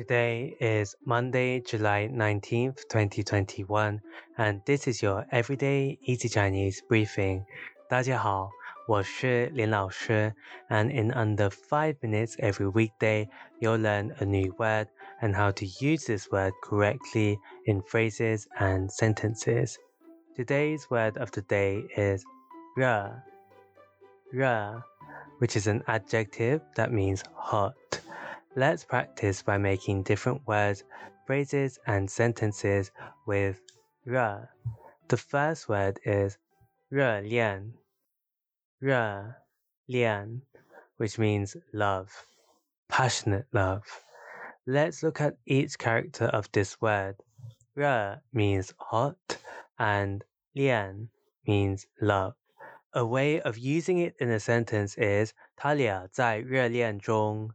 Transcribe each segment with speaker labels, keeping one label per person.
Speaker 1: Today is Monday, July 19th, 2021, and this is your Everyday Easy Chinese briefing. 大家好，我是林老师, and in under 5 minutes every weekday, you'll learn a new word and how to use this word correctly in phrases and sentences. Today's word of the day is 热,热, which is an adjective that means hot. Let's practice by making different words, phrases, and sentences with "热." The first word is 热恋,热恋, which means love, passionate love. Let's look at each character of this word. "热" means hot and 恋 means love. A way of using it in a sentence is 他俩在热恋中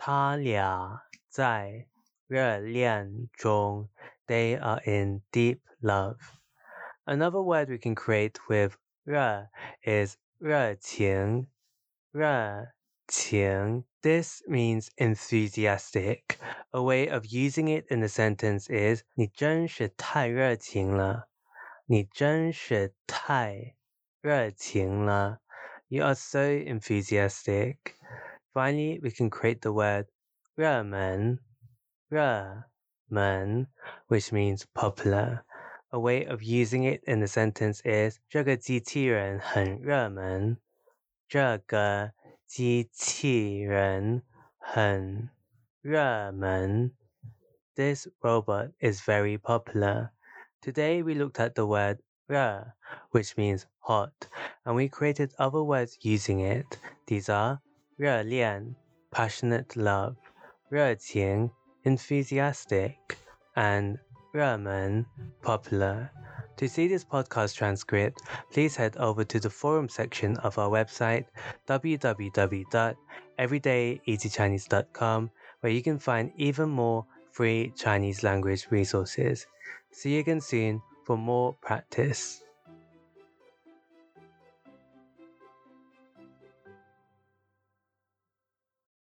Speaker 1: 他俩在热恋中. They are in deep love. Another word we can create with 热 is 热情,热情. This means enthusiastic. A way of using it in a sentence is 你真是太热情了。你真是太热情了。You are so enthusiastic. Finally, we can create the word 热门,热门, which means popular. A way of using it in the sentence is 这个机器人很热门。这个机器人很热门。This robot is very popular. Today we looked at the word 热, which means hot, and we created other words using it. These are 热恋 passionate love, 热情 enthusiastic, and 热门 popular. To see this podcast transcript, please head over to the forum section of our website www.everydayeasychinese.com where you can find even more free Chinese language resources. See you again soon for more practice.